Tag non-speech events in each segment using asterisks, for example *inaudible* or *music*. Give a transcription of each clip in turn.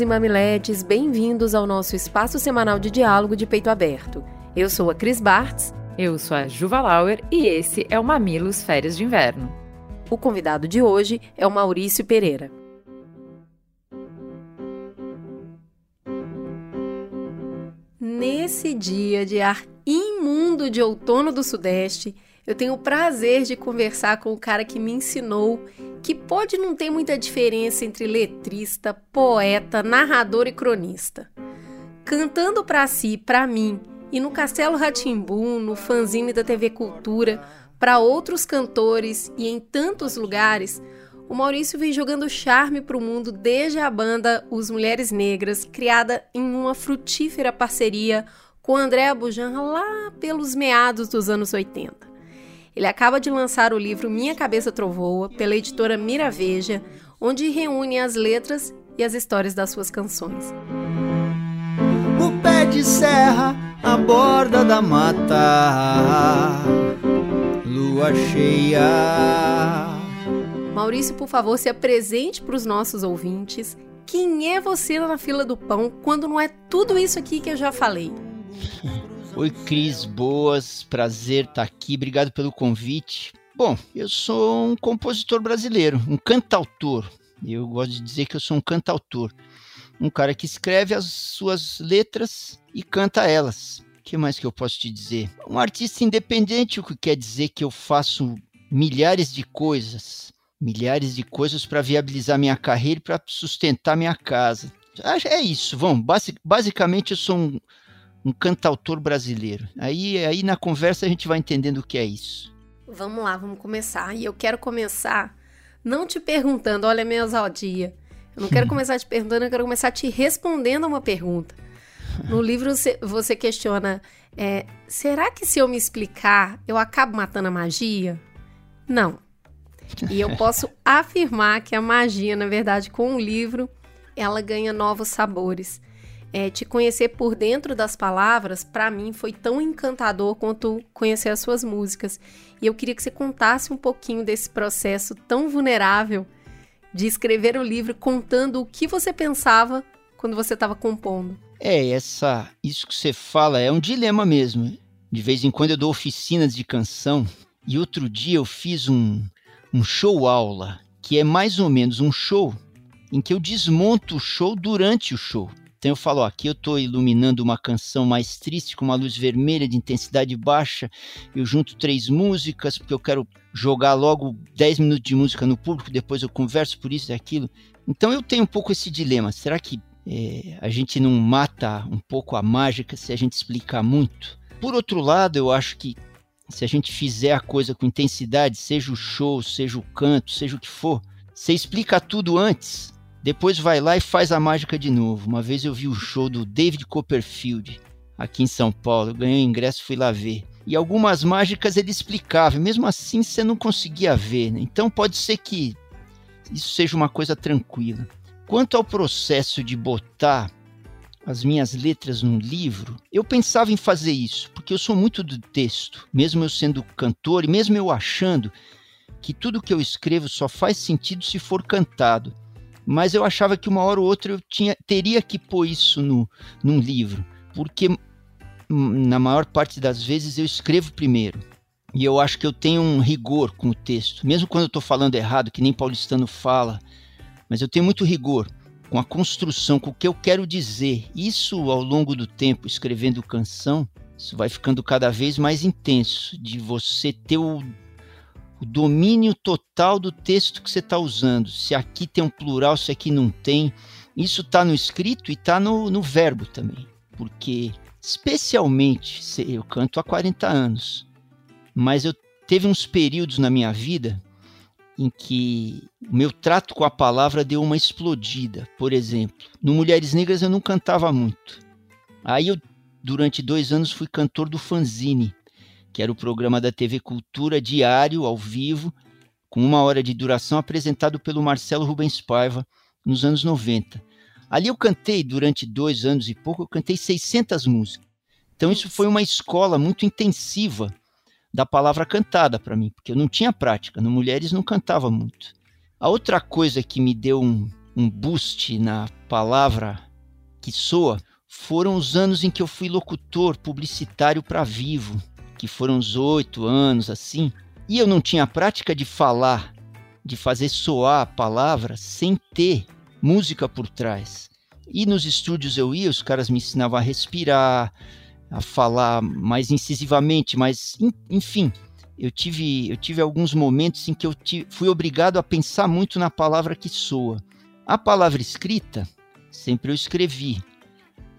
E mamiletes, bem-vindos ao nosso espaço semanal de diálogo de peito aberto. Eu sou a Cris Bartz. Eu sou a Juva Lauer e esse é o Mamilos Férias de Inverno. O convidado de hoje é o Maurício Pereira. Nesse dia de ar imundo de outono do Sudeste, eu tenho o prazer de conversar com o cara que me ensinou que pode não ter muita diferença entre letrista, poeta, narrador e cronista. Cantando para si, para mim, e no Castelo Ratimbum, no fanzine da TV Cultura, para outros cantores e em tantos lugares, o Maurício vem jogando charme para o mundo desde a banda Os Mulheres Negras, criada em uma frutífera parceria com André Bujan lá pelos meados dos anos 80. Ele acaba de lançar o livro Minha Cabeça Trovoa, pela editora Miraveja, onde reúne as letras e as histórias das suas canções. O pé de serra, a borda da mata, lua cheia. Maurício, por favor, se apresente para os nossos ouvintes. Quem é você na fila do pão quando não é tudo isso aqui que eu já falei? *laughs* Oi, Cris, boas, prazer estar tá aqui, obrigado pelo convite. Bom, eu sou um compositor brasileiro, um cantautor. Eu gosto de dizer que eu sou um cantautor. Um cara que escreve as suas letras e canta elas. O que mais que eu posso te dizer? Um artista independente, o que quer dizer que eu faço milhares de coisas. Milhares de coisas para viabilizar minha carreira e para sustentar minha casa. É isso, vamos. Basicamente, eu sou um, um cantautor brasileiro. Aí, aí na conversa a gente vai entendendo o que é isso. Vamos lá, vamos começar. E eu quero começar não te perguntando, olha a minha ousadia. Eu não quero *laughs* começar te perguntando, eu quero começar te respondendo a uma pergunta. No livro você questiona: é, será que se eu me explicar, eu acabo matando a magia? Não. E eu *laughs* posso afirmar que a magia, na verdade, com o livro, ela ganha novos sabores. É, te conhecer por dentro das palavras, para mim, foi tão encantador quanto conhecer as suas músicas. E eu queria que você contasse um pouquinho desse processo tão vulnerável de escrever o livro contando o que você pensava quando você estava compondo. É, essa, isso que você fala é um dilema mesmo. De vez em quando eu dou oficinas de canção e outro dia eu fiz um, um show aula, que é mais ou menos um show em que eu desmonto o show durante o show. Então eu falo, ó, aqui eu estou iluminando uma canção mais triste com uma luz vermelha de intensidade baixa. Eu junto três músicas porque eu quero jogar logo 10 minutos de música no público, depois eu converso por isso e aquilo. Então eu tenho um pouco esse dilema. Será que é, a gente não mata um pouco a mágica se a gente explicar muito? Por outro lado, eu acho que se a gente fizer a coisa com intensidade, seja o show, seja o canto, seja o que for, você explica tudo antes depois vai lá e faz a mágica de novo. Uma vez eu vi o show do David Copperfield aqui em São Paulo. Eu ganhei o ingresso, fui lá ver. E algumas mágicas ele explicava, mesmo assim você não conseguia ver. Né? Então pode ser que isso seja uma coisa tranquila. Quanto ao processo de botar as minhas letras num livro, eu pensava em fazer isso, porque eu sou muito do texto, mesmo eu sendo cantor e mesmo eu achando que tudo que eu escrevo só faz sentido se for cantado mas eu achava que uma hora ou outra eu tinha, teria que pôr isso no, num livro, porque na maior parte das vezes eu escrevo primeiro. E eu acho que eu tenho um rigor com o texto, mesmo quando eu estou falando errado, que nem paulistano fala, mas eu tenho muito rigor com a construção, com o que eu quero dizer. Isso ao longo do tempo, escrevendo canção, isso vai ficando cada vez mais intenso, de você ter o o domínio total do texto que você está usando. Se aqui tem um plural, se aqui não tem. Isso está no escrito e está no, no verbo também. Porque, especialmente, eu canto há 40 anos, mas eu teve uns períodos na minha vida em que o meu trato com a palavra deu uma explodida. Por exemplo, no Mulheres Negras eu não cantava muito. Aí eu, durante dois anos, fui cantor do Fanzine, que era o programa da TV Cultura diário, ao vivo, com uma hora de duração, apresentado pelo Marcelo Rubens Paiva nos anos 90. Ali eu cantei durante dois anos e pouco, eu cantei 600 músicas. Então isso foi uma escola muito intensiva da palavra cantada para mim, porque eu não tinha prática. No Mulheres não cantava muito. A outra coisa que me deu um, um boost na palavra que soa foram os anos em que eu fui locutor publicitário para Vivo, que foram uns oito anos assim, e eu não tinha prática de falar, de fazer soar a palavra sem ter música por trás. E nos estúdios eu ia, os caras me ensinavam a respirar, a falar mais incisivamente, mas enfim, eu tive, eu tive alguns momentos em que eu tive, fui obrigado a pensar muito na palavra que soa. A palavra escrita, sempre eu escrevi.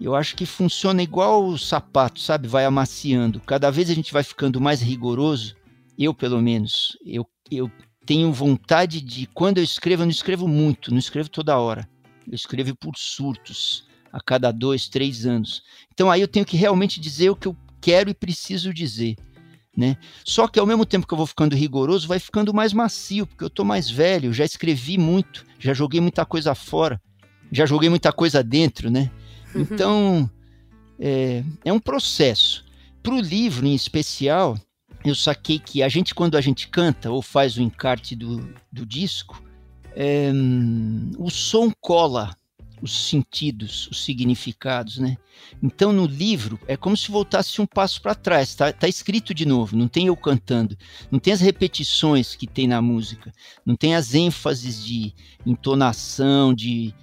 Eu acho que funciona igual o sapato, sabe? Vai amaciando. Cada vez a gente vai ficando mais rigoroso. Eu, pelo menos, eu, eu tenho vontade de, quando eu escrevo, eu não escrevo muito, não escrevo toda hora. Eu escrevo por surtos a cada dois, três anos. Então aí eu tenho que realmente dizer o que eu quero e preciso dizer. Né? Só que ao mesmo tempo que eu vou ficando rigoroso, vai ficando mais macio, porque eu tô mais velho, já escrevi muito, já joguei muita coisa fora, já joguei muita coisa dentro, né? Uhum. Então é, é um processo. Para o livro em especial, eu saquei que a gente, quando a gente canta ou faz o encarte do, do disco, é, o som cola os sentidos, os significados, né? Então no livro é como se voltasse um passo para trás, tá, tá escrito de novo, não tem eu cantando, não tem as repetições que tem na música, não tem as ênfases de entonação, de,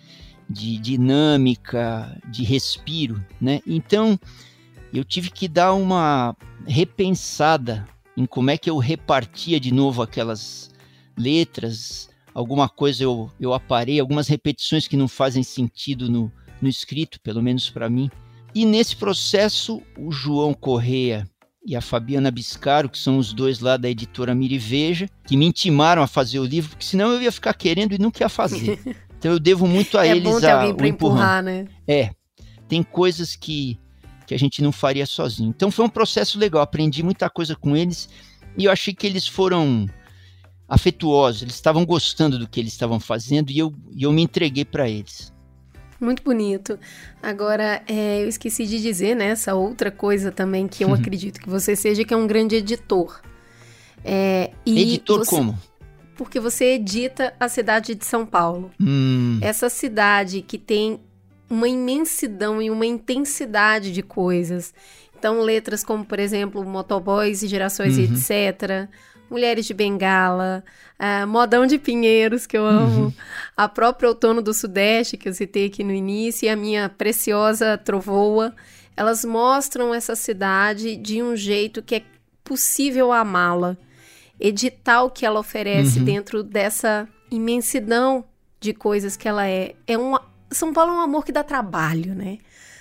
de dinâmica, de respiro, né? Então eu tive que dar uma repensada em como é que eu repartia de novo aquelas letras, alguma coisa eu, eu aparei, algumas repetições que não fazem sentido no, no escrito, pelo menos para mim. E nesse processo, o João Correia e a Fabiana Biscaro, que são os dois lá da editora Miriveja, que me intimaram a fazer o livro, porque senão eu ia ficar querendo e nunca ia fazer. *laughs* Então eu devo muito a é eles bom ter a, alguém pra empurrar, né? É. Tem coisas que, que a gente não faria sozinho. Então foi um processo legal, aprendi muita coisa com eles e eu achei que eles foram afetuosos, eles estavam gostando do que eles estavam fazendo e eu, e eu me entreguei para eles. Muito bonito. Agora, é, eu esqueci de dizer, né, essa outra coisa também que eu uhum. acredito que você seja, que é um grande editor. É, editor você, como? Porque você edita a cidade de São Paulo. Hum. Essa cidade que tem uma imensidão e uma intensidade de coisas. Então, letras como, por exemplo, Motoboys e Gerações uhum. etc., Mulheres de Bengala, uh, Modão de Pinheiros, que eu amo, uhum. a própria Outono do Sudeste, que eu citei aqui no início, e a minha preciosa Trovoa, elas mostram essa cidade de um jeito que é possível amá-la. Edital que ela oferece uhum. dentro dessa imensidão de coisas que ela é. é um, São Paulo é um amor que dá trabalho, né?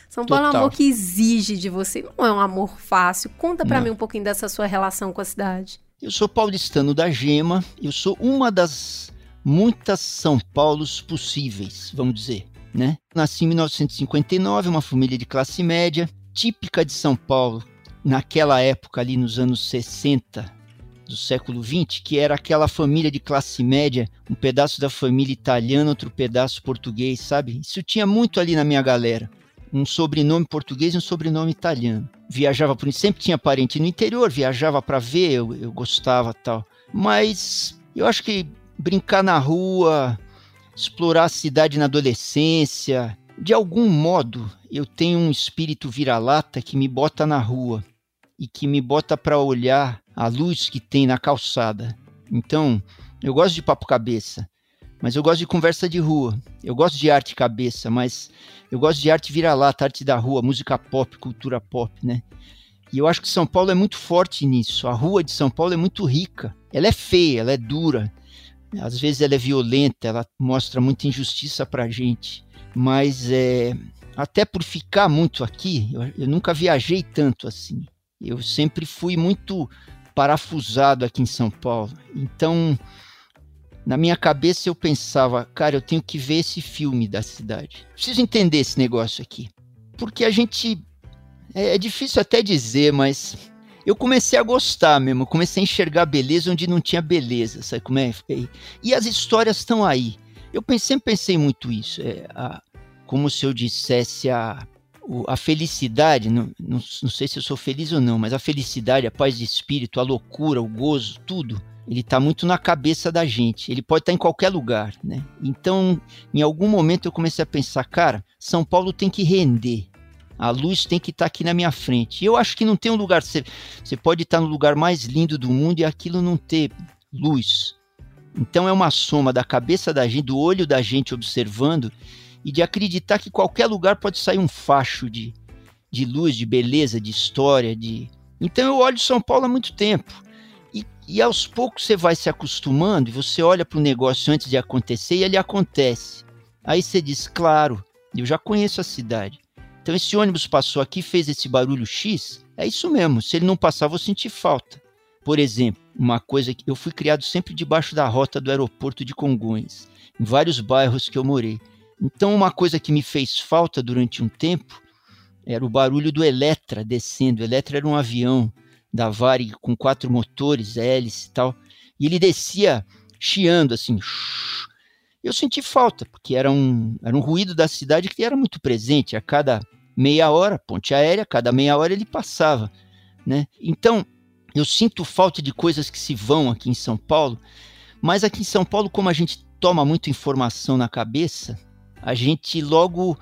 São Paulo Total. é um amor que exige de você. Não é um amor fácil. Conta para mim um pouquinho dessa sua relação com a cidade. Eu sou paulistano da Gema, eu sou uma das muitas São Paulos possíveis, vamos dizer, né? Nasci em 1959, uma família de classe média, típica de São Paulo, naquela época ali nos anos 60 do século 20, que era aquela família de classe média, um pedaço da família italiana, outro pedaço português, sabe? Isso tinha muito ali na minha galera um sobrenome português e um sobrenome italiano. Viajava por sempre tinha parente no interior, viajava para ver, eu, eu gostava tal. Mas eu acho que brincar na rua, explorar a cidade na adolescência, de algum modo eu tenho um espírito vira-lata que me bota na rua e que me bota para olhar a luz que tem na calçada. Então, eu gosto de papo cabeça. Mas eu gosto de conversa de rua. Eu gosto de arte cabeça, mas eu gosto de arte vira-lata, arte da rua, música pop, cultura pop, né? E eu acho que São Paulo é muito forte nisso. A rua de São Paulo é muito rica. Ela é feia, ela é dura. Às vezes ela é violenta, ela mostra muita injustiça pra gente. Mas é, até por ficar muito aqui, eu, eu nunca viajei tanto assim. Eu sempre fui muito parafusado aqui em São Paulo. Então, na minha cabeça eu pensava, cara, eu tenho que ver esse filme da cidade. Preciso entender esse negócio aqui. Porque a gente. É, é difícil até dizer, mas eu comecei a gostar mesmo. comecei a enxergar beleza onde não tinha beleza, sabe como é? E as histórias estão aí. Eu sempre pensei muito isso. É, a, como se eu dissesse a, a felicidade, não, não, não sei se eu sou feliz ou não, mas a felicidade, a paz de espírito, a loucura, o gozo, tudo ele está muito na cabeça da gente. Ele pode estar tá em qualquer lugar, né? Então, em algum momento eu comecei a pensar, cara, São Paulo tem que render. A luz tem que estar tá aqui na minha frente. E eu acho que não tem um lugar. Você, você pode estar tá no lugar mais lindo do mundo e aquilo não ter luz. Então é uma soma da cabeça da gente, do olho da gente observando e de acreditar que qualquer lugar pode sair um facho de, de luz, de beleza, de história, de. Então eu olho São Paulo há muito tempo. E aos poucos você vai se acostumando e você olha para o negócio antes de acontecer e ele acontece. Aí você diz, claro, eu já conheço a cidade. Então esse ônibus passou aqui, fez esse barulho X, é isso mesmo. Se ele não passar, vou sentir falta. Por exemplo, uma coisa que eu fui criado sempre debaixo da rota do aeroporto de Congonhas, em vários bairros que eu morei. Então uma coisa que me fez falta durante um tempo era o barulho do Eletra descendo. O Eletra era um avião da Varig com quatro motores, hélice e tal. E ele descia chiando assim. Eu senti falta, porque era um, era um ruído da cidade que era muito presente. A cada meia hora, ponte aérea, cada meia hora ele passava. Né? Então, eu sinto falta de coisas que se vão aqui em São Paulo, mas aqui em São Paulo, como a gente toma muita informação na cabeça, a gente logo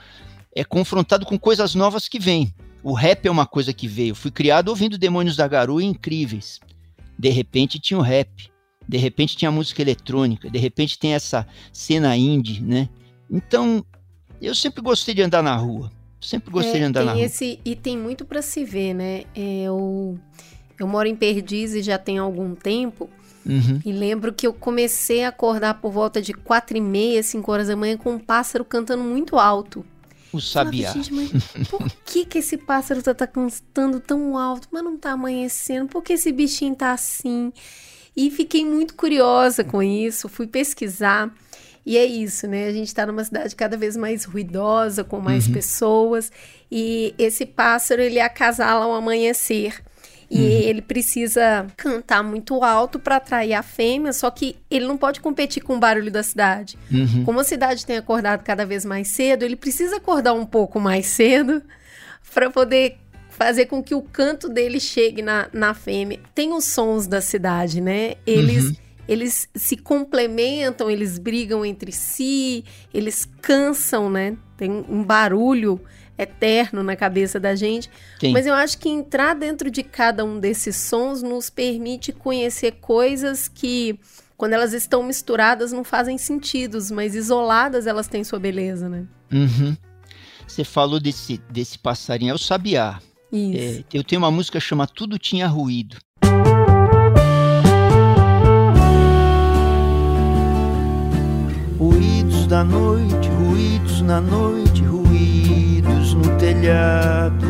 é confrontado com coisas novas que vêm. O rap é uma coisa que veio. Fui criado ouvindo Demônios da Garoa incríveis. De repente tinha o rap. De repente tinha música eletrônica. De repente tem essa cena indie, né? Então, eu sempre gostei de andar na rua. Sempre gostei é, de andar na rua. Esse, e tem muito para se ver, né? É, eu, eu moro em Perdizes já tem algum tempo. Uhum. E lembro que eu comecei a acordar por volta de quatro e meia, cinco horas da manhã, com um pássaro cantando muito alto. O sabiá. Gente, mas por que, que esse pássaro tá, tá cantando tão alto, mas não tá amanhecendo? Por que esse bichinho tá assim? E fiquei muito curiosa com isso, fui pesquisar. E é isso, né? A gente está numa cidade cada vez mais ruidosa, com mais uhum. pessoas. E esse pássaro, ele acasala ao amanhecer. E uhum. ele precisa cantar muito alto para atrair a fêmea, só que ele não pode competir com o barulho da cidade. Uhum. Como a cidade tem acordado cada vez mais cedo, ele precisa acordar um pouco mais cedo para poder fazer com que o canto dele chegue na, na fêmea. Tem os sons da cidade, né? Eles. Uhum. Eles se complementam, eles brigam entre si, eles cansam, né? Tem um barulho eterno na cabeça da gente. Sim. Mas eu acho que entrar dentro de cada um desses sons nos permite conhecer coisas que, quando elas estão misturadas, não fazem sentido, mas isoladas elas têm sua beleza, né? Uhum. Você falou desse, desse passarinho, é o sabiá. É, eu tenho uma música que chama Tudo Tinha Ruído. Ruídos da noite, ruídos na noite, no telhado,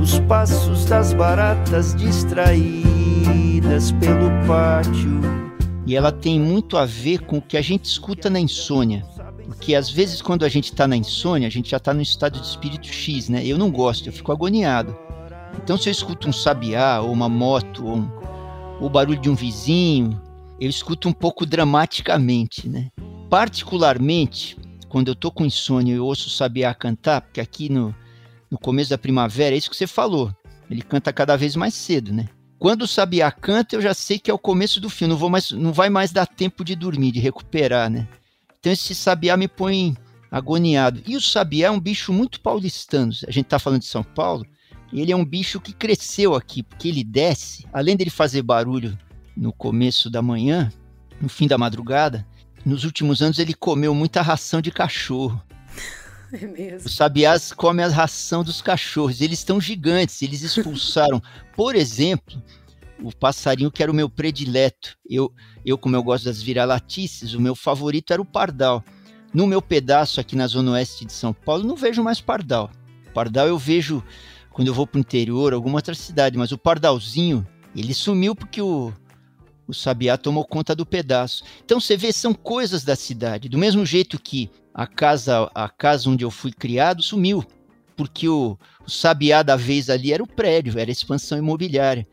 os passos das baratas distraídas pelo pátio. E ela tem muito a ver com o que a gente escuta na insônia. Porque às vezes quando a gente está na insônia, a gente já está no estado de espírito X, né? Eu não gosto, eu fico agoniado. Então se eu escuto um sabiá, ou uma moto, ou, um, ou o barulho de um vizinho, eu escuto um pouco dramaticamente, né? Particularmente, quando eu tô com insônia e ouço o Sabiá cantar, porque aqui no, no começo da primavera é isso que você falou. Ele canta cada vez mais cedo, né? Quando o Sabiá canta, eu já sei que é o começo do fim. Não, vou mais, não vai mais dar tempo de dormir, de recuperar, né? Então esse Sabiá me põe agoniado. E o Sabiá é um bicho muito paulistano. A gente tá falando de São Paulo. Ele é um bicho que cresceu aqui, porque ele desce, além dele fazer barulho no começo da manhã, no fim da madrugada, nos últimos anos ele comeu muita ração de cachorro. *laughs* É mesmo. Os sabiás comem a ração dos cachorros. Eles estão gigantes. Eles expulsaram, *laughs* por exemplo, o passarinho que era o meu predileto. Eu, eu como eu gosto das vira-latices, o meu favorito era o pardal. No meu pedaço aqui na zona oeste de São Paulo, não vejo mais pardal. Pardal eu vejo quando eu vou para o interior, alguma outra cidade, mas o pardalzinho, ele sumiu porque o, o sabiá tomou conta do pedaço. Então você vê, são coisas da cidade. Do mesmo jeito que a casa, a casa onde eu fui criado sumiu, porque o, o sabiá da vez ali era o prédio, era a expansão imobiliária.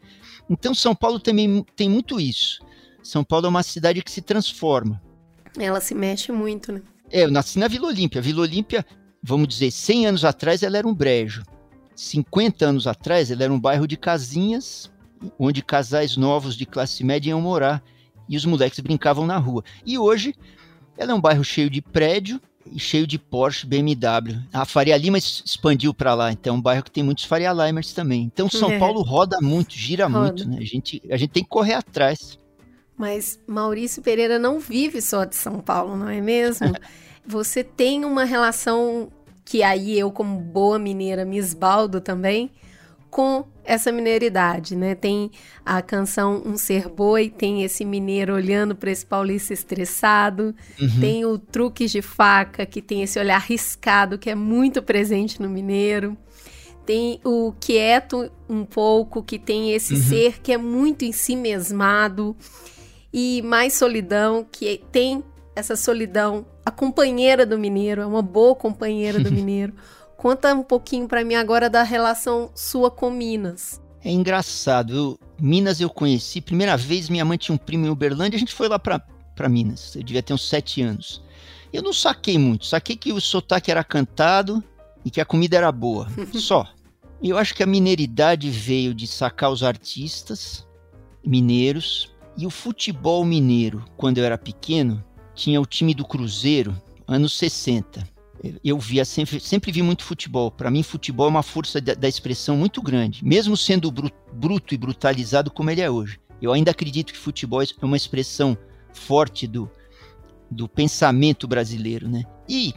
Então São Paulo também tem muito isso. São Paulo é uma cidade que se transforma. Ela se mexe muito, né? É, eu nasci na Vila Olímpia. Vila Olímpia, vamos dizer, 100 anos atrás ela era um brejo. 50 anos atrás ela era um bairro de casinhas, onde casais novos de classe média iam morar e os moleques brincavam na rua. E hoje ela é um bairro cheio de prédio e cheio de Porsche, BMW. A Faria Lima expandiu para lá, então é um bairro que tem muitos Faria Limers também. Então São é. Paulo roda muito, gira roda. muito, né? A gente, a gente tem que correr atrás. Mas Maurício Pereira não vive só de São Paulo, não é mesmo? *laughs* Você tem uma relação que aí eu, como boa mineira, me esbaldo também, com essa mineiridade, né? Tem a canção Um Ser Boi, tem esse mineiro olhando para esse paulista estressado, uhum. tem o Truques de Faca, que tem esse olhar riscado que é muito presente no mineiro. Tem o Quieto um pouco, que tem esse uhum. ser que é muito em si mesmado. E Mais Solidão, que tem essa solidão, a companheira do mineiro, é uma boa companheira do *laughs* mineiro. Conta um pouquinho para mim agora da relação sua com Minas. É engraçado. Eu, Minas eu conheci. Primeira vez, minha mãe tinha um primo em Uberlândia. A gente foi lá para Minas. Eu devia ter uns sete anos. Eu não saquei muito. Saquei que o sotaque era cantado e que a comida era boa. *laughs* Só. Eu acho que a mineiridade veio de sacar os artistas mineiros. E o futebol mineiro, quando eu era pequeno, tinha o time do Cruzeiro, anos 60 eu via sempre, sempre vi muito futebol. Para mim, futebol é uma força da, da, expressão muito grande, mesmo sendo bruto e brutalizado como ele é hoje. Eu ainda acredito que futebol é uma expressão forte do, do pensamento brasileiro, né? E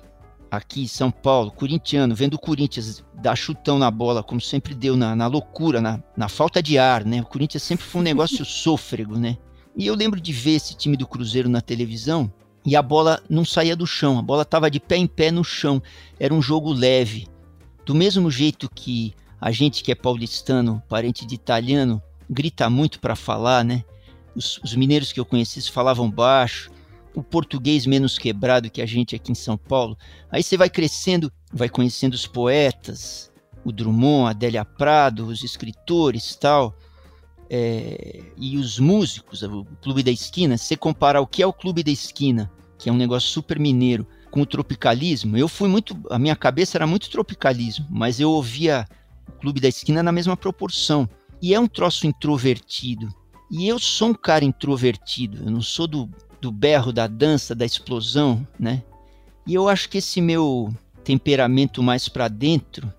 aqui em São Paulo, corintiano, vendo o Corinthians dar chutão na bola, como sempre deu na, na loucura, na, na falta de ar, né? O Corinthians sempre foi um negócio *laughs* sôfrego, né? E eu lembro de ver esse time do Cruzeiro na televisão e a bola não saía do chão, a bola estava de pé em pé no chão. Era um jogo leve. Do mesmo jeito que a gente que é paulistano, parente de italiano, grita muito para falar, né? Os, os, mineiros que eu conheci falavam baixo, o português menos quebrado que a gente aqui em São Paulo. Aí você vai crescendo, vai conhecendo os poetas, o Drummond, a Adélia Prado, os escritores tal é, e os músicos, o Clube da Esquina, se você comparar o que é o Clube da Esquina, que é um negócio super mineiro, com o tropicalismo, eu fui muito. A minha cabeça era muito tropicalismo, mas eu ouvia o Clube da Esquina na mesma proporção. E é um troço introvertido. E eu sou um cara introvertido, eu não sou do, do berro, da dança, da explosão, né? E eu acho que esse meu temperamento mais para dentro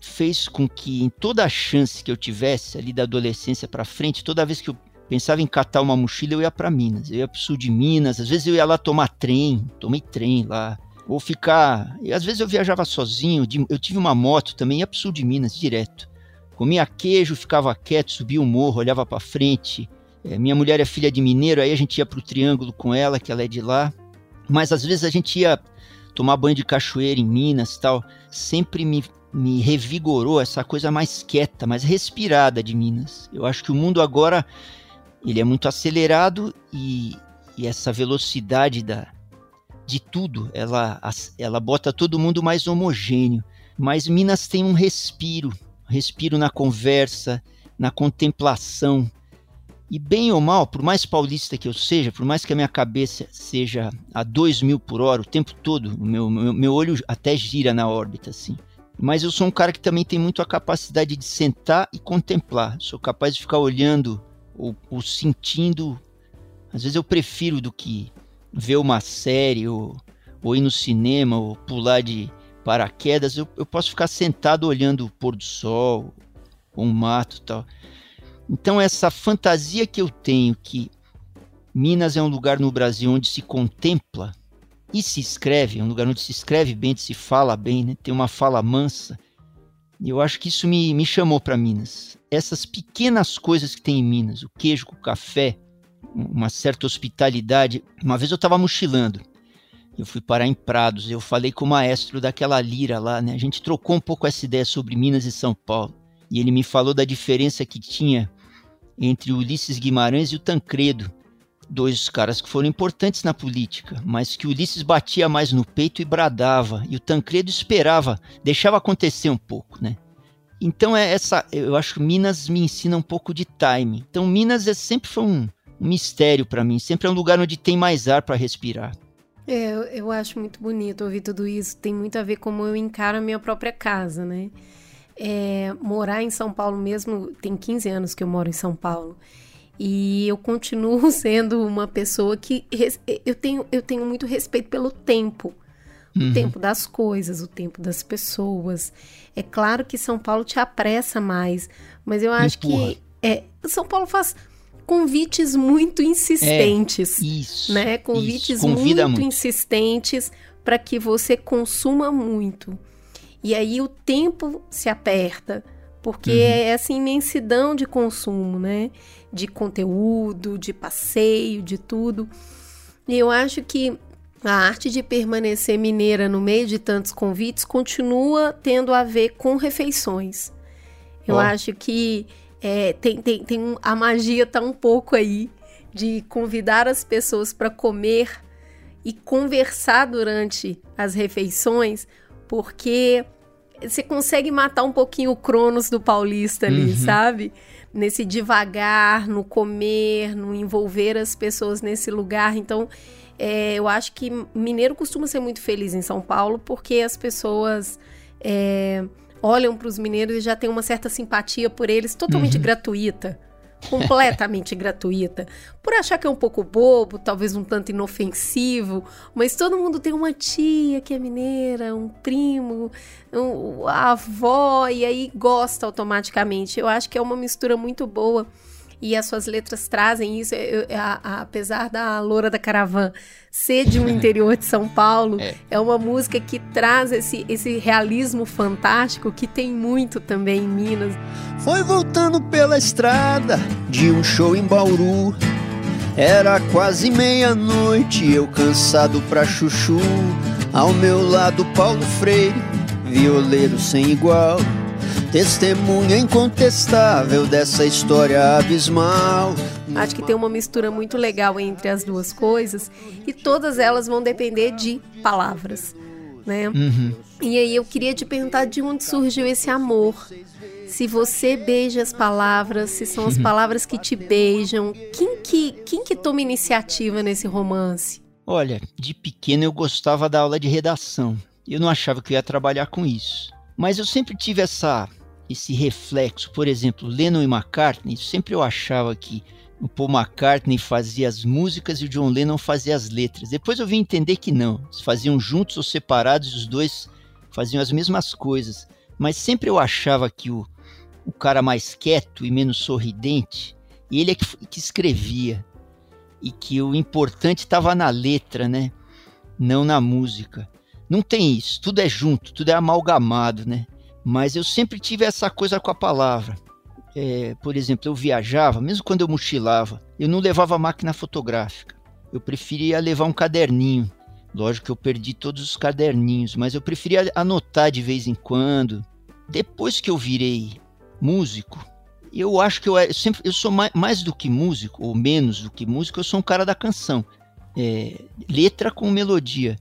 fez com que em toda a chance que eu tivesse ali da adolescência para frente, toda vez que eu pensava em catar uma mochila, eu ia para Minas, eu ia para o sul de Minas, às vezes eu ia lá tomar trem, tomei trem lá, ou ficar, e às vezes eu viajava sozinho, eu tive uma moto também, ia para o sul de Minas direto. Comia queijo, ficava quieto, subia o morro, olhava para frente. É, minha mulher é filha de mineiro, aí a gente ia para o Triângulo com ela, que ela é de lá. Mas às vezes a gente ia tomar banho de cachoeira em Minas tal. Sempre me me revigorou essa coisa mais quieta, mais respirada de Minas. Eu acho que o mundo agora ele é muito acelerado e, e essa velocidade da, de tudo, ela, ela bota todo mundo mais homogêneo. Mas Minas tem um respiro, respiro na conversa, na contemplação. E bem ou mal, por mais paulista que eu seja, por mais que a minha cabeça seja a dois mil por hora o tempo todo, meu, meu, meu olho até gira na órbita, assim. Mas eu sou um cara que também tem muito a capacidade de sentar e contemplar. Sou capaz de ficar olhando ou, ou sentindo. Às vezes eu prefiro do que ver uma série ou, ou ir no cinema ou pular de paraquedas. Eu, eu posso ficar sentado olhando o pôr do sol, um mato tal. Então essa fantasia que eu tenho que Minas é um lugar no Brasil onde se contempla e se escreve, é um lugar onde se escreve bem, se fala bem, né? tem uma fala mansa. E eu acho que isso me, me chamou para Minas. Essas pequenas coisas que tem em Minas, o queijo com o café, uma certa hospitalidade. Uma vez eu estava mochilando, eu fui parar em Prados, eu falei com o maestro daquela lira lá, né? A gente trocou um pouco essa ideia sobre Minas e São Paulo. E ele me falou da diferença que tinha entre o Ulisses Guimarães e o Tancredo dois caras que foram importantes na política, mas que Ulisses batia mais no peito e bradava, e o Tancredo esperava, deixava acontecer um pouco, né? Então é essa, eu acho que Minas me ensina um pouco de time. Então Minas é, sempre foi um, um mistério para mim, sempre é um lugar onde tem mais ar para respirar. É, eu, acho muito bonito ouvir tudo isso. Tem muito a ver como eu encaro a minha própria casa, né? É, morar em São Paulo mesmo, tem 15 anos que eu moro em São Paulo. E eu continuo *laughs* sendo uma pessoa que eu tenho, eu tenho muito respeito pelo tempo. O uhum. tempo das coisas, o tempo das pessoas. É claro que São Paulo te apressa mais, mas eu acho que é, São Paulo faz convites muito insistentes, é, isso, né? Convites isso, muito, muito insistentes para que você consuma muito. E aí o tempo se aperta, porque uhum. é essa imensidão de consumo, né? De conteúdo, de passeio, de tudo. E eu acho que a arte de permanecer mineira no meio de tantos convites continua tendo a ver com refeições. Eu oh. acho que é, tem, tem, tem um, a magia está um pouco aí de convidar as pessoas para comer e conversar durante as refeições, porque você consegue matar um pouquinho o Cronos do paulista ali, uhum. sabe? Nesse devagar, no comer, no envolver as pessoas nesse lugar. Então, é, eu acho que mineiro costuma ser muito feliz em São Paulo, porque as pessoas. É, olham para os mineiros e já tem uma certa simpatia por eles, totalmente uhum. gratuita. Completamente *laughs* gratuita. Por achar que é um pouco bobo, talvez um tanto inofensivo, mas todo mundo tem uma tia que é mineira, um primo, um, a avó, e aí gosta automaticamente. Eu acho que é uma mistura muito boa e as suas letras trazem isso. Eu, a, a, apesar da Loura da Caravan ser de um *laughs* interior de São Paulo, é. é. uma música que traz esse, esse realismo fantástico que tem muito também em Minas. Foi voltando pela estrada de um show em Bauru. Era quase meia-noite, eu cansado pra chuchu. Ao meu lado, Paulo Freire, violeiro sem igual. Testemunha incontestável dessa história abismal. Acho que tem uma mistura muito legal entre as duas coisas e todas elas vão depender de palavras, né? Uhum. E aí eu queria te perguntar de onde surgiu esse amor. Se você beija as palavras, se são as uhum. palavras que te beijam, quem que, quem que toma iniciativa nesse romance? Olha, de pequeno eu gostava da aula de redação. Eu não achava que eu ia trabalhar com isso. Mas eu sempre tive essa esse reflexo. Por exemplo, Lennon e McCartney, sempre eu achava que o Paul McCartney fazia as músicas e o John Lennon fazia as letras. Depois eu vim entender que não, eles faziam juntos ou separados, os dois faziam as mesmas coisas. Mas sempre eu achava que o, o cara mais quieto e menos sorridente, ele é que, que escrevia. E que o importante estava na letra, né? Não na música. Não tem isso, tudo é junto, tudo é amalgamado, né? Mas eu sempre tive essa coisa com a palavra. É, por exemplo, eu viajava, mesmo quando eu mochilava, eu não levava máquina fotográfica. Eu preferia levar um caderninho. Lógico que eu perdi todos os caderninhos, mas eu preferia anotar de vez em quando. Depois que eu virei músico, eu acho que eu, eu sempre eu sou mais, mais, do que músico ou menos do que músico, eu sou um cara da canção. É, letra com melodia.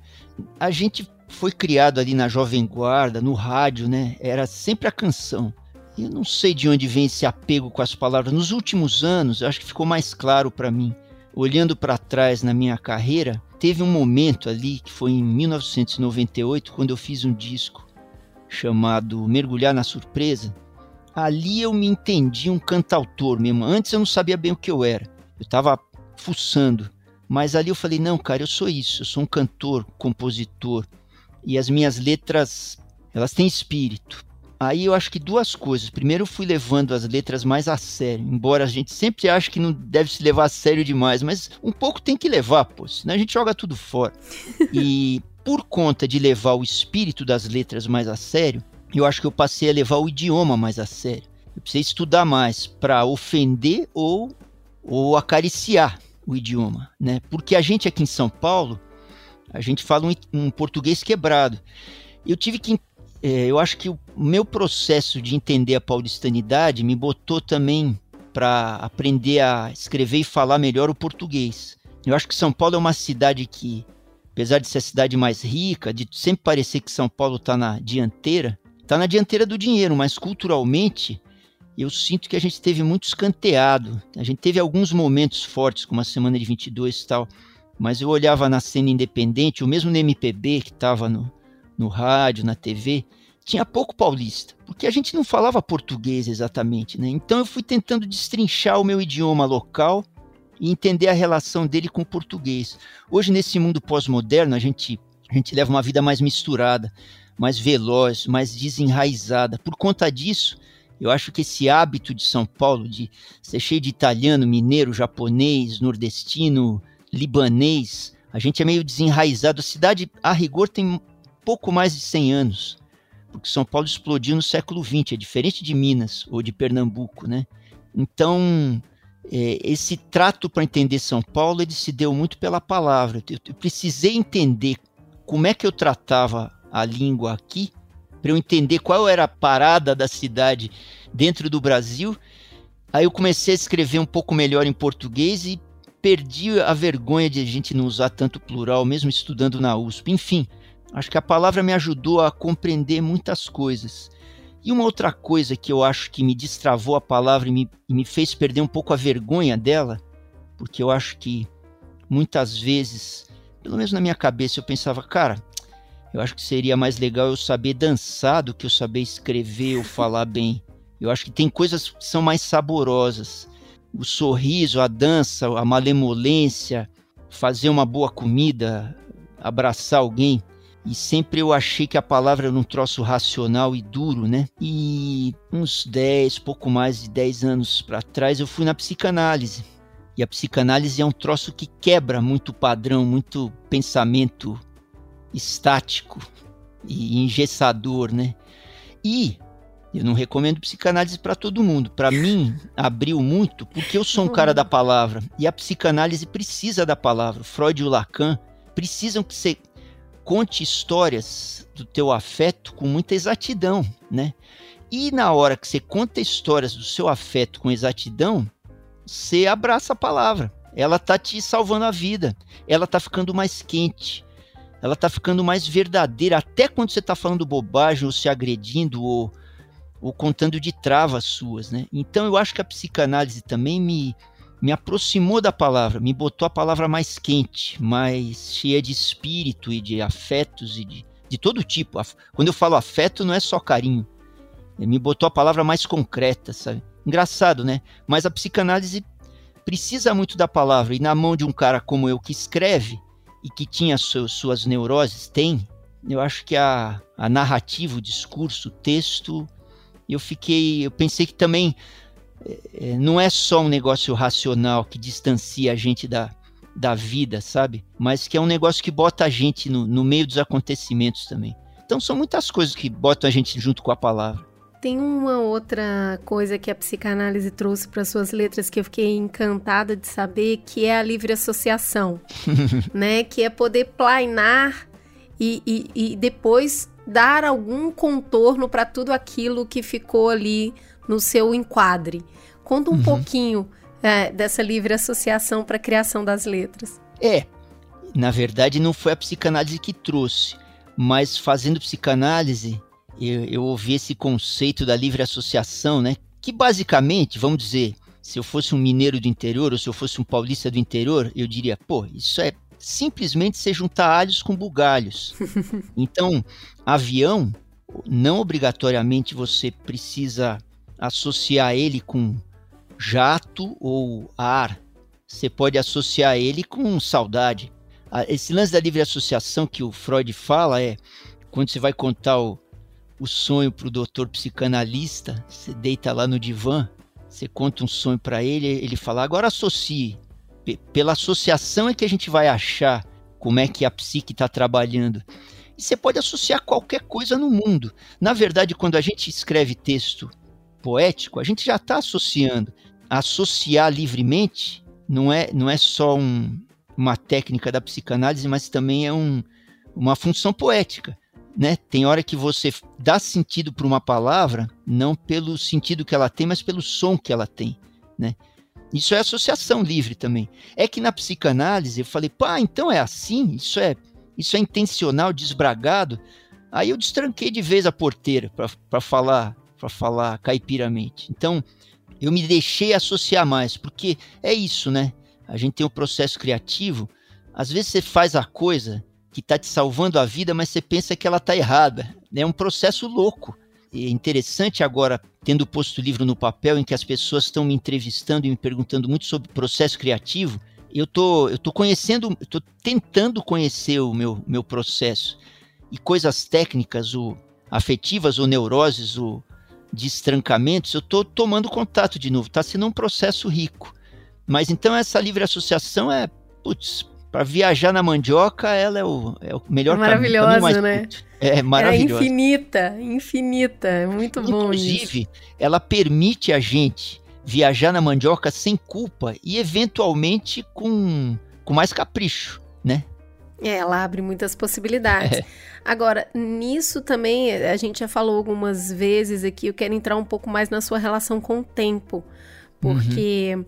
A gente foi criado ali na Jovem Guarda, no rádio, né? Era sempre a canção. Eu não sei de onde vem esse apego com as palavras. Nos últimos anos, acho que ficou mais claro para mim. Olhando para trás na minha carreira, teve um momento ali que foi em 1998, quando eu fiz um disco chamado Mergulhar na Surpresa. Ali eu me entendi um cantautor mesmo. Antes eu não sabia bem o que eu era. Eu estava fuçando. Mas ali eu falei: não, cara, eu sou isso. Eu sou um cantor, compositor e as minhas letras, elas têm espírito. Aí eu acho que duas coisas. Primeiro, eu fui levando as letras mais a sério, embora a gente sempre ache que não deve se levar a sério demais, mas um pouco tem que levar, pô, senão a gente joga tudo fora. *laughs* E por conta de levar o espírito das letras mais a sério, eu acho que eu passei a levar o idioma mais a sério. Eu precisei estudar mais para ofender ou, ou acariciar o idioma, né? Porque a gente aqui em São Paulo, a gente fala um, um português quebrado. Eu tive que. É, eu acho que o meu processo de entender a paulistanidade me botou também para aprender a escrever e falar melhor o português. Eu acho que São Paulo é uma cidade que, apesar de ser a cidade mais rica, de sempre parecer que São Paulo está na dianteira, está na dianteira do dinheiro, mas culturalmente eu sinto que a gente teve muito escanteado. A gente teve alguns momentos fortes, como a semana de 22 e tal, mas eu olhava na cena independente, ou mesmo no MPB que estava no, no rádio, na TV, tinha pouco paulista, porque a gente não falava português exatamente, né? Então eu fui tentando destrinchar o meu idioma local e entender a relação dele com o português. Hoje nesse mundo pós-moderno a gente a gente leva uma vida mais misturada, mais veloz, mais desenraizada. Por conta disso, eu acho que esse hábito de São Paulo de ser cheio de italiano, mineiro, japonês, nordestino, libanês, a gente é meio desenraizado. A cidade, a rigor, tem pouco mais de 100 anos, porque São Paulo explodiu no século XX, é diferente de Minas ou de Pernambuco, né? Então, é, esse trato para entender São Paulo, ele se deu muito pela palavra. Eu, eu precisei entender como é que eu tratava a língua aqui para eu entender qual era a parada da cidade dentro do Brasil. Aí eu comecei a escrever um pouco melhor em português e perdi a vergonha de a gente não usar tanto plural, mesmo estudando na USP. Enfim, acho que a palavra me ajudou a compreender muitas coisas. E uma outra coisa que eu acho que me destravou a palavra e me, me fez perder um pouco a vergonha dela, porque eu acho que muitas vezes, pelo menos na minha cabeça, eu pensava, cara, eu acho que seria mais legal eu saber dançar do que eu saber escrever ou falar bem. Eu acho que tem coisas que são mais saborosas. O sorriso, a dança, a malemolência, fazer uma boa comida, abraçar alguém. E sempre eu achei que a palavra era um troço racional e duro, né? E uns 10, pouco mais de 10 anos para trás, eu fui na psicanálise. E a psicanálise é um troço que quebra muito padrão, muito pensamento estático e engessador, né? E eu não recomendo psicanálise para todo mundo. Para mim, abriu muito porque eu sou um cara da palavra e a psicanálise precisa da palavra. Freud e o Lacan precisam que você conte histórias do teu afeto com muita exatidão, né? E na hora que você conta histórias do seu afeto com exatidão, você abraça a palavra. Ela tá te salvando a vida. Ela tá ficando mais quente ela tá ficando mais verdadeira, até quando você tá falando bobagem, ou se agredindo, ou, ou contando de travas suas, né? Então eu acho que a psicanálise também me, me aproximou da palavra, me botou a palavra mais quente, mais cheia de espírito e de afetos e de, de todo tipo. Quando eu falo afeto, não é só carinho. Me botou a palavra mais concreta, sabe? Engraçado, né? Mas a psicanálise precisa muito da palavra, e na mão de um cara como eu que escreve, e que tinha suas neuroses, tem, eu acho que a, a narrativa, o discurso, o texto, eu fiquei, eu pensei que também é, não é só um negócio racional que distancia a gente da, da vida, sabe? Mas que é um negócio que bota a gente no, no meio dos acontecimentos também. Então são muitas coisas que botam a gente junto com a palavra. Tem uma outra coisa que a psicanálise trouxe para suas letras que eu fiquei encantada de saber, que é a livre associação, *laughs* né? Que é poder plainar e, e, e depois dar algum contorno para tudo aquilo que ficou ali no seu enquadre. Conta um uhum. pouquinho é, dessa livre associação para a criação das letras. É, na verdade não foi a psicanálise que trouxe, mas fazendo psicanálise eu, eu ouvi esse conceito da livre associação, né? Que basicamente, vamos dizer, se eu fosse um mineiro do interior ou se eu fosse um paulista do interior, eu diria, pô, isso é simplesmente você juntar alhos com bugalhos. *laughs* então, avião, não obrigatoriamente você precisa associar ele com jato ou ar. Você pode associar ele com saudade. Esse lance da livre associação que o Freud fala é quando você vai contar o, o sonho para o doutor psicanalista, você deita lá no divã, você conta um sonho para ele, ele fala: agora associe. Pela associação é que a gente vai achar como é que a psique está trabalhando. E você pode associar qualquer coisa no mundo. Na verdade, quando a gente escreve texto poético, a gente já está associando. Associar livremente não é, não é só um, uma técnica da psicanálise, mas também é um, uma função poética né? Tem hora que você dá sentido para uma palavra, não pelo sentido que ela tem, mas pelo som que ela tem, né? Isso é associação livre também. É que na psicanálise eu falei, pá, então é assim? Isso é, isso é intencional, desbragado? Aí eu destranquei de vez a porteira para falar, para falar caipiramente. Então, eu me deixei associar mais, porque é isso, né? A gente tem um processo criativo, às vezes você faz a coisa que está te salvando a vida, mas você pensa que ela está errada. É um processo louco. É interessante agora, tendo posto o livro no papel, em que as pessoas estão me entrevistando e me perguntando muito sobre processo criativo, eu tô, eu tô conhecendo, tô tentando conhecer o meu, meu processo. E coisas técnicas, o afetivas ou neuroses, ou destrancamentos, eu tô tomando contato de novo. Está sendo um processo rico. Mas então essa livre associação é, putz, para viajar na mandioca, ela é o, é o melhor Maravilhosa, caminho. Maravilhosa, né? Curto. É maravilhosa. É infinita, infinita. É muito Inclusive, bom Inclusive, ela permite a gente viajar na mandioca sem culpa e eventualmente com, com mais capricho, né? É, ela abre muitas possibilidades. É. Agora, nisso também, a gente já falou algumas vezes aqui, eu quero entrar um pouco mais na sua relação com o tempo. Porque uhum.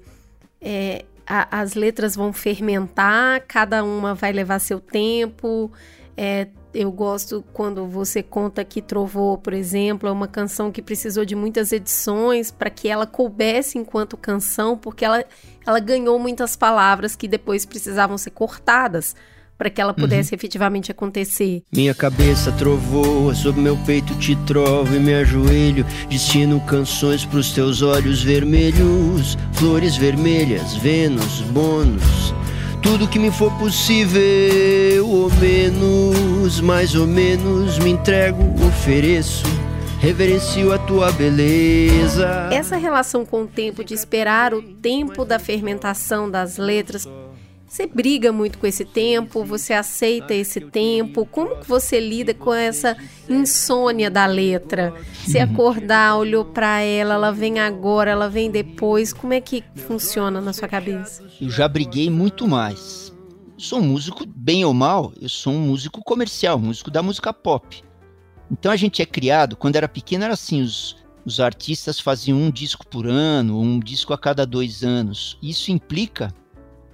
é, a, as letras vão fermentar, cada uma vai levar seu tempo. É, eu gosto quando você conta que Trovou, por exemplo, é uma canção que precisou de muitas edições para que ela coubesse enquanto canção, porque ela, ela ganhou muitas palavras que depois precisavam ser cortadas para que ela pudesse uhum. efetivamente acontecer. Minha cabeça trovoa, sob meu peito te trovo e me ajoelho, destino canções pros teus olhos vermelhos, flores vermelhas, Vênus, bônus. Tudo que me for possível, ou menos, mais ou menos, me entrego, ofereço reverencio a tua beleza. Essa relação com o tempo de esperar o tempo da fermentação das letras você briga muito com esse tempo? Você aceita esse tempo? Como que você lida com essa insônia da letra? Se uhum. acordar, olhou para ela, ela vem agora, ela vem depois, como é que funciona na sua cabeça? Eu já briguei muito mais. Sou um músico, bem ou mal, eu sou um músico comercial, músico da música pop. Então a gente é criado, quando era pequeno era assim, os, os artistas faziam um disco por ano, um disco a cada dois anos. Isso implica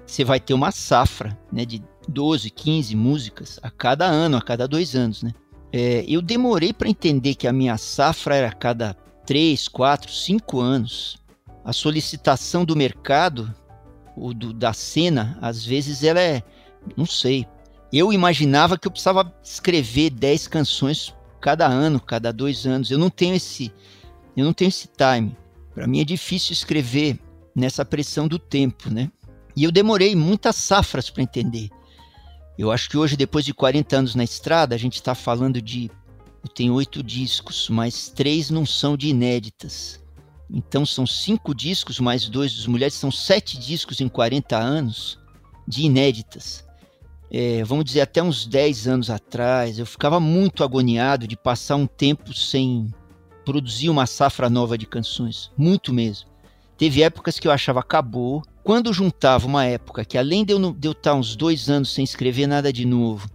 você vai ter uma safra né, de 12, 15 músicas a cada ano, a cada dois anos. Né? É, eu demorei para entender que a minha safra era a cada 3, 4, 5 anos. A solicitação do mercado, ou do, da cena, às vezes ela é, não sei. Eu imaginava que eu precisava escrever 10 canções cada ano, cada dois anos. Eu não tenho esse, eu não tenho esse time. Para mim é difícil escrever nessa pressão do tempo, né? E eu demorei muitas safras para entender. Eu acho que hoje, depois de 40 anos na estrada, a gente está falando de. Eu tenho oito discos, mas três não são de inéditas. Então são cinco discos, mais dois dos mulheres, são sete discos em 40 anos de inéditas. É, vamos dizer, até uns 10 anos atrás, eu ficava muito agoniado de passar um tempo sem produzir uma safra nova de canções. Muito mesmo. Teve épocas que eu achava acabou, quando juntava uma época que, além de eu, de eu estar uns dois anos sem escrever nada de novo,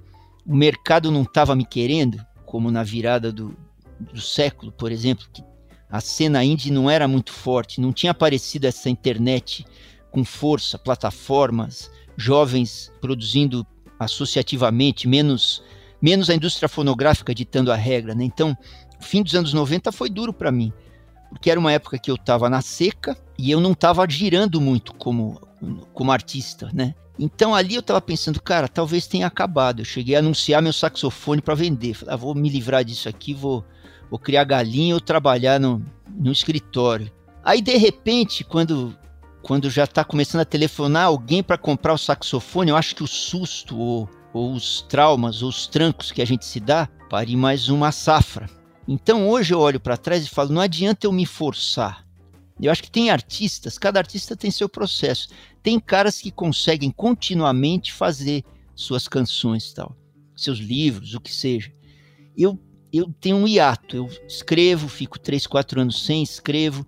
o mercado não estava me querendo, como na virada do, do século, por exemplo, que a cena indie não era muito forte, não tinha aparecido essa internet com força, plataformas, jovens produzindo associativamente, menos, menos a indústria fonográfica ditando a regra. Né? Então, o fim dos anos 90 foi duro para mim porque era uma época que eu estava na seca e eu não estava girando muito como, como artista, né? Então ali eu estava pensando, cara, talvez tenha acabado. Eu cheguei a anunciar meu saxofone para vender. Falei, ah, vou me livrar disso aqui, vou, vou criar galinha ou trabalhar no, no escritório. Aí de repente, quando quando já está começando a telefonar alguém para comprar o saxofone, eu acho que o susto ou, ou os traumas ou os trancos que a gente se dá pare mais uma safra. Então hoje eu olho para trás e falo, não adianta eu me forçar. Eu acho que tem artistas, cada artista tem seu processo. Tem caras que conseguem continuamente fazer suas canções, tal, seus livros, o que seja. Eu eu tenho um hiato, eu escrevo, fico três, quatro anos sem, escrevo.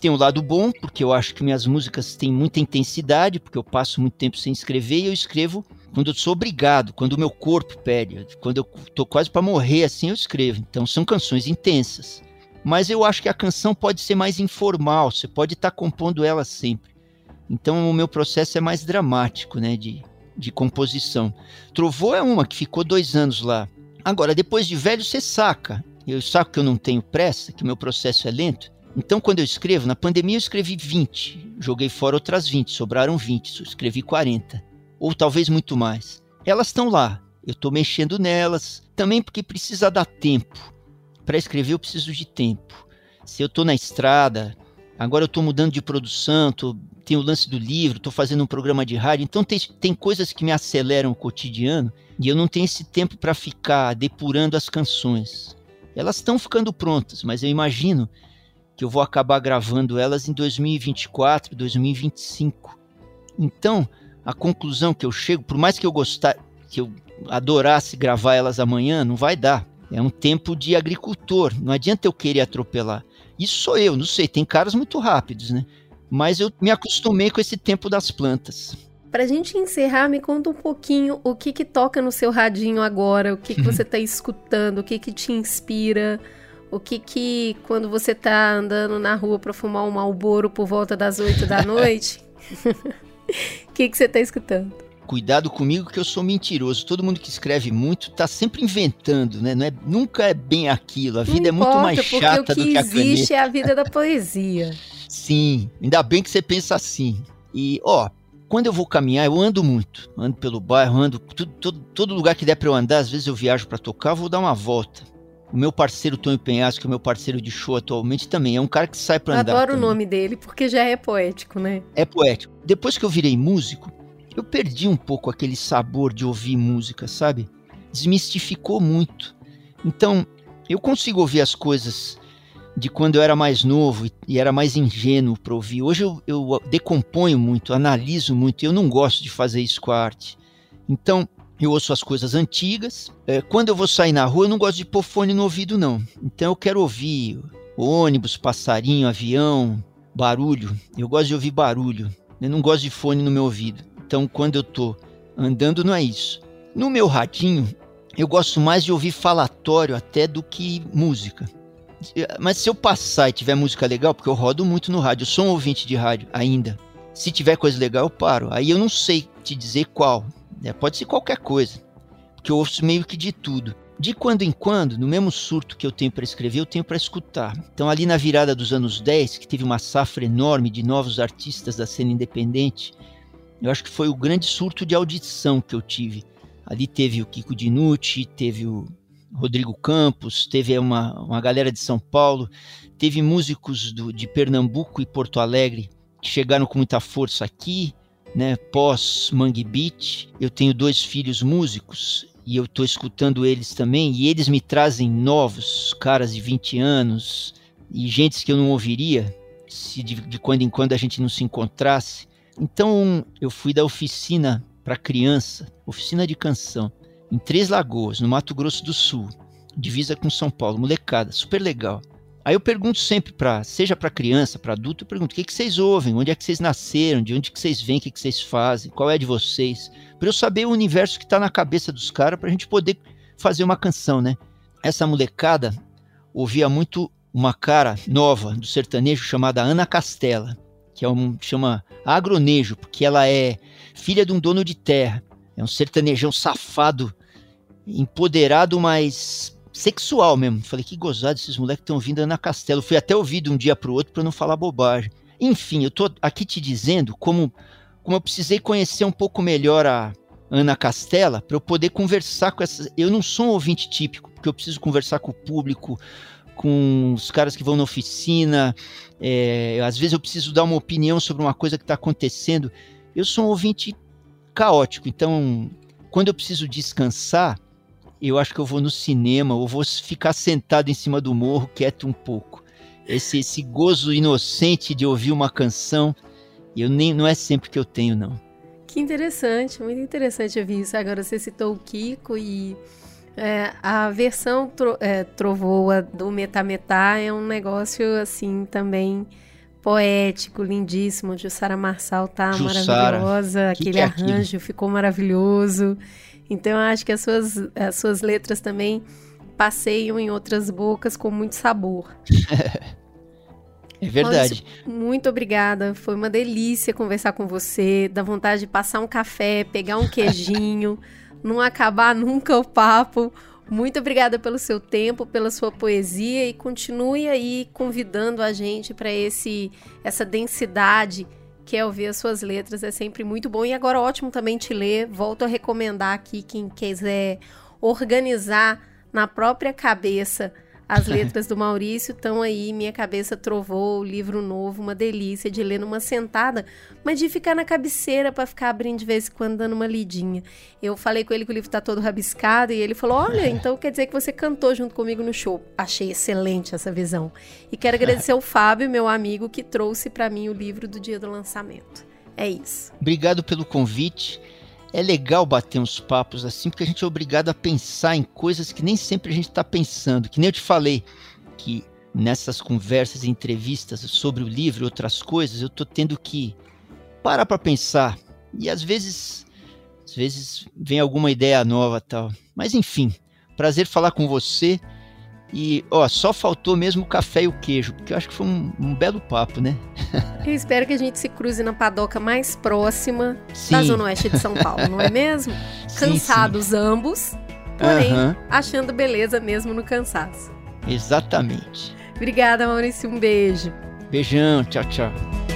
Tem um lado bom, porque eu acho que minhas músicas têm muita intensidade, porque eu passo muito tempo sem escrever e eu escrevo quando eu sou obrigado, quando o meu corpo pede, quando eu tô quase para morrer assim, eu escrevo. Então são canções intensas. Mas eu acho que a canção pode ser mais informal, você pode estar tá compondo ela sempre. Então o meu processo é mais dramático, né, de, de composição. Trovou é uma que ficou dois anos lá. Agora, depois de velho, você saca. Eu saco que eu não tenho pressa, que o meu processo é lento. Então, quando eu escrevo, na pandemia eu escrevi 20, joguei fora outras 20, sobraram 20, escrevi 40, ou talvez muito mais. Elas estão lá, eu estou mexendo nelas, também porque precisa dar tempo. Para escrever eu preciso de tempo. Se eu estou na estrada, agora eu estou mudando de produção, tô, tem o lance do livro, estou fazendo um programa de rádio, então tem, tem coisas que me aceleram o cotidiano e eu não tenho esse tempo para ficar depurando as canções. Elas estão ficando prontas, mas eu imagino que eu vou acabar gravando elas em 2024, 2025. Então, a conclusão que eu chego, por mais que eu gostar, que eu adorasse gravar elas amanhã, não vai dar. É um tempo de agricultor, não adianta eu querer atropelar. Isso sou eu, não sei, tem caras muito rápidos, né? Mas eu me acostumei com esse tempo das plantas. Pra gente encerrar, me conta um pouquinho o que que toca no seu radinho agora, o que que você tá *laughs* escutando, o que que te inspira, o que que quando você tá andando na rua para fumar um malboro por volta das 8 da *laughs* noite, *laughs* o *laughs* que que você tá escutando? Cuidado comigo que eu sou mentiroso. Todo mundo que escreve muito tá sempre inventando, né? Não é, nunca é bem aquilo. A vida é muito mais chata o do que que a existe caneta. é a vida da poesia. *laughs* Sim, ainda bem que você pensa assim. E, ó, quando eu vou caminhar, eu ando muito. Ando pelo bairro, ando tudo, todo, todo lugar que der para eu andar. Às vezes eu viajo para tocar, vou dar uma volta. O meu parceiro Tonho Penhasco, que é o meu parceiro de show atualmente, também é um cara que sai para andar. Adoro o também. nome dele, porque já é poético, né? É poético. Depois que eu virei músico, eu perdi um pouco aquele sabor de ouvir música, sabe? Desmistificou muito. Então, eu consigo ouvir as coisas de quando eu era mais novo e- e era mais ingênuo para ouvir. Hoje eu, eu decomponho muito, analiso muito, e eu não gosto de fazer isso com a arte. Então, eu ouço as coisas antigas. É, quando eu vou sair na rua, eu não gosto de pôr fone no ouvido, não. Então, eu quero ouvir ônibus, passarinho, avião, barulho. Eu gosto de ouvir barulho. Eu não gosto de fone no meu ouvido. Então, quando eu tô andando, não é isso. No meu radinho, eu gosto mais de ouvir falatório até do que música. Mas se eu passar e tiver música legal, porque eu rodo muito no rádio, eu sou um ouvinte de rádio ainda. Se tiver coisa legal, eu paro. Aí eu não sei te dizer qual. Né? Pode ser qualquer coisa. Porque eu ouço meio que de tudo. De quando em quando, no mesmo surto que eu tenho para escrever, eu tenho para escutar. Então, ali na virada dos anos 10, que teve uma safra enorme de novos artistas da cena independente, eu acho que foi o grande surto de audição que eu tive. Ali teve o Kiko Dinucci, teve o Rodrigo Campos, teve uma, uma galera de São Paulo, teve músicos do, de Pernambuco e Porto Alegre que chegaram com muita força aqui, né? Pós Mangue Beat. Eu tenho dois filhos músicos e eu estou escutando eles também, e eles me trazem novos caras de 20 anos e gente que eu não ouviria se de, de quando em quando a gente não se encontrasse. Então eu fui da oficina para criança, oficina de canção, em Três Lagoas, no Mato Grosso do Sul, divisa com São Paulo, molecada, super legal. Aí eu pergunto sempre para, seja para criança, para adulto, eu pergunto: o que, que vocês ouvem? Onde é que vocês nasceram? De onde que vocês vêm? O que, que vocês fazem? Qual é de vocês? Para eu saber o universo que está na cabeça dos caras, para a gente poder fazer uma canção, né? Essa molecada ouvia muito uma cara nova do sertanejo chamada Ana Castela, que é um chama agronejo, porque ela é filha de um dono de terra. É um sertanejão safado, empoderado, mas sexual mesmo. Falei, que gozado, esses moleques estão vindo Ana Castelo. Fui até ouvido um dia pro outro para não falar bobagem. Enfim, eu tô aqui te dizendo como, como eu precisei conhecer um pouco melhor a Ana Castela para eu poder conversar com essas. Eu não sou um ouvinte típico, porque eu preciso conversar com o público, com os caras que vão na oficina. É, às vezes eu preciso dar uma opinião sobre uma coisa que está acontecendo. Eu sou um ouvinte caótico, então quando eu preciso descansar, eu acho que eu vou no cinema ou vou ficar sentado em cima do morro, quieto um pouco. Esse, esse gozo inocente de ouvir uma canção, eu nem não é sempre que eu tenho, não. Que interessante, muito interessante ouvir isso. Agora você citou o Kiko e é, a versão tro, é, trovoa do Metametá é um negócio assim também poético, lindíssimo. Jussara Marçal tá Jussara. maravilhosa, Que aquele que é arranjo ficou maravilhoso. Então eu acho que as suas, as suas letras também passeiam em outras bocas com muito sabor. *laughs* É verdade. Maurício, muito obrigada. Foi uma delícia conversar com você. Dá vontade de passar um café, pegar um queijinho, *laughs* não acabar nunca o papo. Muito obrigada pelo seu tempo, pela sua poesia e continue aí convidando a gente para esse essa densidade que é ouvir as suas letras, é sempre muito bom. E agora ótimo também te ler. Volto a recomendar aqui quem quiser organizar na própria cabeça as letras do Maurício estão aí, minha cabeça trovou, livro novo, uma delícia de ler numa sentada, mas de ficar na cabeceira para ficar abrindo de vez em quando dando uma lidinha. Eu falei com ele que o livro está todo rabiscado e ele falou: "Olha, *laughs* então quer dizer que você cantou junto comigo no show". Achei excelente essa visão. E quero agradecer ao Fábio, meu amigo, que trouxe para mim o livro do dia do lançamento. É isso. Obrigado pelo convite é legal bater uns papos assim, porque a gente é obrigado a pensar em coisas que nem sempre a gente está pensando. Que nem eu te falei, que nessas conversas e entrevistas sobre o livro e outras coisas, eu tô tendo que parar para pensar. E às vezes, às vezes vem alguma ideia nova tal. Mas enfim, prazer falar com você. E, ó, só faltou mesmo o café e o queijo, porque eu acho que foi um, um belo papo, né? *laughs* eu espero que a gente se cruze na padoca mais próxima sim. da Zona Oeste de São Paulo, não é *laughs* mesmo? sim, Cansados sim. ambos, porém achando beleza mesmo no cansaço. Exatamente. Obrigada, Maurício. Um beijo. Beijão. Tchau, tchau.